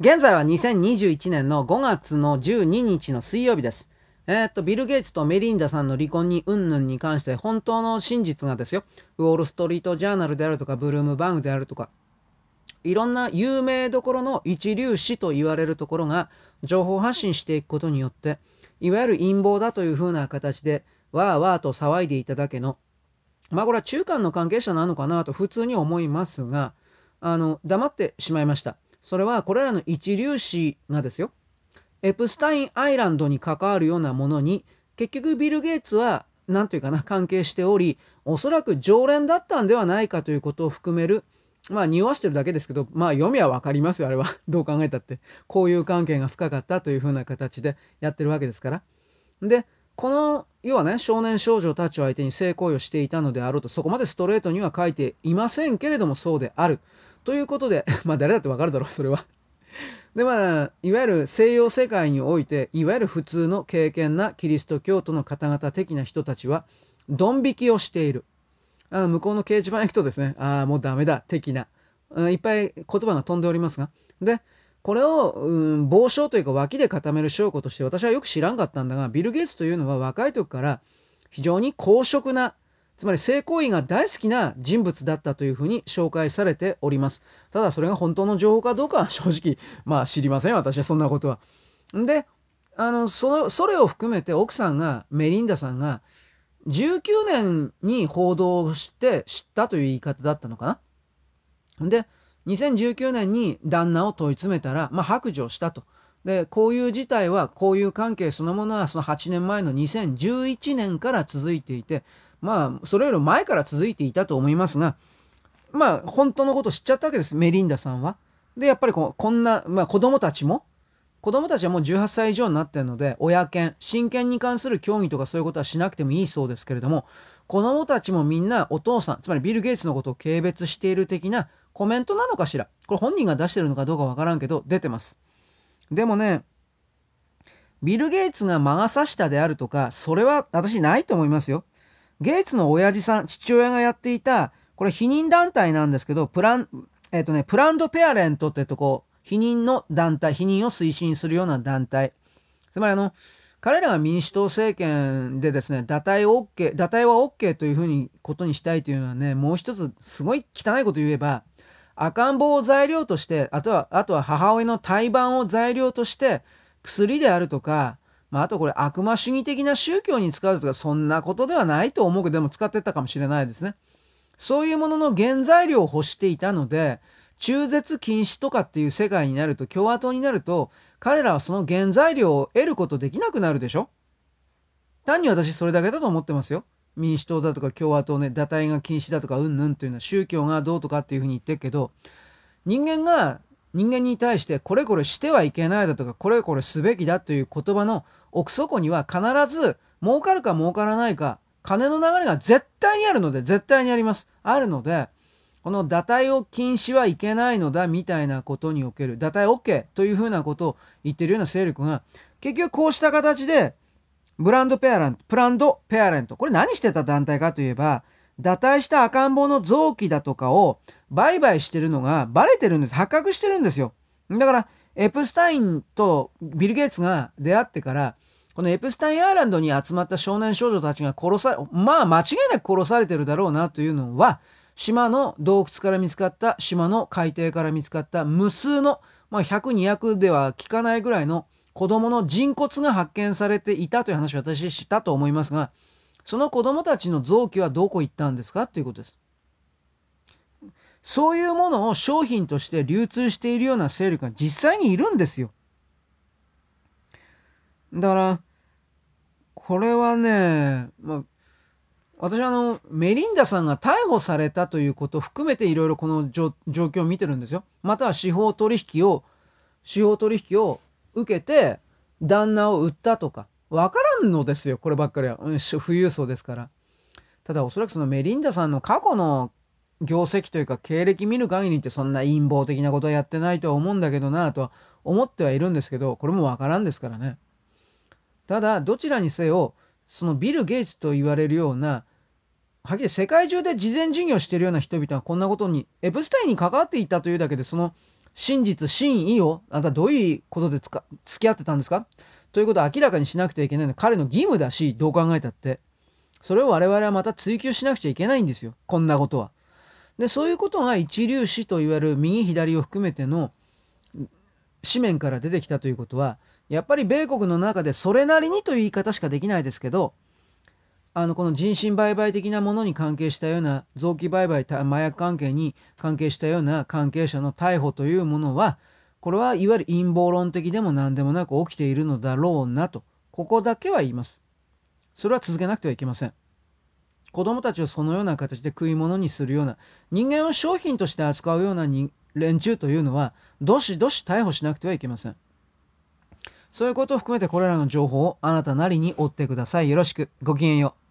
現在は2021年の5月の12日の水曜日です。えー、っと、ビル・ゲイツとメリンダさんの離婚に云々に関して本当の真実がですよ、ウォール・ストリート・ジャーナルであるとか、ブルームバングであるとか、いろんな有名どころの一流誌と言われるところが情報発信していくことによって、いわゆる陰謀だというふうな形で、わーわーと騒いでいただけの、まあこれは中間の関係者なのかなと普通に思いますが、あの、黙ってしまいました。それはこれらの一粒子がですよ。エプスタインアイランドに関わるようなものに結局ビル・ゲイツは何というかな関係しておりおそらく常連だったんではないかということを含めるまあ匂わしてるだけですけどまあ読みは分かりますよあれは。どう考えたって。こういう関係が深かったというふうな形でやってるわけですから。でこの要はね少年少女たちを相手に性行為をしていたのであろうとそこまでストレートには書いていませんけれどもそうである。ということで、まあ誰だってわかるだろう、それは。でまあ、いわゆる西洋世界において、いわゆる普通の敬虔なキリスト教徒の方々的な人たちは、ドン引きをしている。あ向こうの掲示板行くとですね、ああ、もうダメだ、的な。いっぱい言葉が飛んでおりますが。で、これを、うん、傍証というか脇で固める証拠として私はよく知らんかったんだが、ビル・ゲイツというのは若い時から非常に公職なつまり性行為が大好きな人物だったというふうに紹介されております。ただそれが本当の情報かどうかは正直、まあ知りません、私はそんなことは。で、あの、そのそれを含めて奥さんが、メリンダさんが、19年に報道して知ったという言い方だったのかな。で、2019年に旦那を問い詰めたら、まあ白状したと。で、こういう事態は、こういう関係そのものはその8年前の2011年から続いていて、まあ、それより前から続いていたと思いますが、まあ、本当のこと知っちゃったわけです、メリンダさんは。で、やっぱりここんな、まあ、子供たちも、子供たちはもう18歳以上になってるので、親権、親権に関する協議とかそういうことはしなくてもいいそうですけれども、子供たちもみんなお父さん、つまりビル・ゲイツのことを軽蔑している的なコメントなのかしら。これ本人が出してるのかどうかわからんけど、出てます。でもね、ビル・ゲイツが魔が差したであるとか、それは私ないと思いますよ。ゲイツの親父さん、父親がやっていた、これ避妊団体なんですけど、プラン、えっ、ー、とね、プランドペアレントってとこ、避妊の団体、避妊を推進するような団体。つまりあの、彼らが民主党政権でですね、堕胎 OK、堕胎は OK というふうにことにしたいというのはね、もう一つすごい汚いこと言えば、赤ん坊を材料として、あとは、あとは母親の胎盤を材料として、薬であるとか、まあ、あとこれ悪魔主義的な宗教に使うとかそんなことではないと思うけどでも使ってたかもしれないですね。そういうものの原材料を欲していたので中絶禁止とかっていう世界になると共和党になると彼らはその原材料を得ることできなくなるでしょ単に私それだけだと思ってますよ。民主党だとか共和党ね、堕胎が禁止だとかうんぬんというのは宗教がどうとかっていうふうに言ってるけど人間が人間に対してこれこれしてはいけないだとかこれこれすべきだという言葉の奥底には必ず儲かるか儲からないか金の流れが絶対にあるので絶対にあります。あるのでこの堕胎を禁止はいけないのだみたいなことにおける堕胎 OK というふうなことを言ってるような勢力が結局こうした形でブランドペアレントプランドペアレント。これ何してた団体かといえば堕胎した赤ん坊の臓器だとかを売買してるのがバレてるんです。発覚してるんですよ。だからエプスタインとビル・ゲイツが出会ってから、このエプスタインアイランドに集まった少年少女たちが殺され、まあ間違いなく殺されてるだろうなというのは、島の洞窟から見つかった、島の海底から見つかった無数の、まあ100、200では効かないぐらいの子供の人骨が発見されていたという話を私したと思いますが、その子供たちの臓器はどこ行ったんですかということです。そういうものを商品として流通しているような勢力が実際にいるんですよ。だから、これはね、まあ、私はあの、メリンダさんが逮捕されたということを含めていろいろこの状況を見てるんですよ。または司法取引を、司法取引を受けて旦那を売ったとか、わからんのですよ、こればっかりは。うん富裕層ですから。ただおそらくそのメリンダさんの過去の業績というか経歴見る限りってそんな陰謀的なことはやってないとは思うんだけどなとは思ってはいるんですけどこれもわからんですからねただどちらにせよそのビル・ゲイツと言われるようなはっきり世界中で慈善事業してるような人々はこんなことにエプスタインに関わっていたというだけでその真実真意をあなたどういうことでつか付き合ってたんですか？ということを明らかにしなくてはいけないのは彼の義務だしどう考えたって。それを我々はまた追求しなくちゃいけないんですよ。こんなことは。でそういうことが一粒子といわれる右左を含めての紙面から出てきたということはやっぱり米国の中でそれなりにという言い方しかできないですけどあのこの人身売買的なものに関係したような臓器売買麻薬関係に関係したような関係者の逮捕というものはこれはいわゆる陰謀論的でも何でもなく起きているのだろうなとここだけは言います。それは続けなくてはいけません。子供たちをそのような形で食い物にするような人間を商品として扱うような連中というのはどしどし逮捕しなくてはいけません。そういうことを含めてこれらの情報をあなたなりに追ってください。よろしく。ごきげんよう。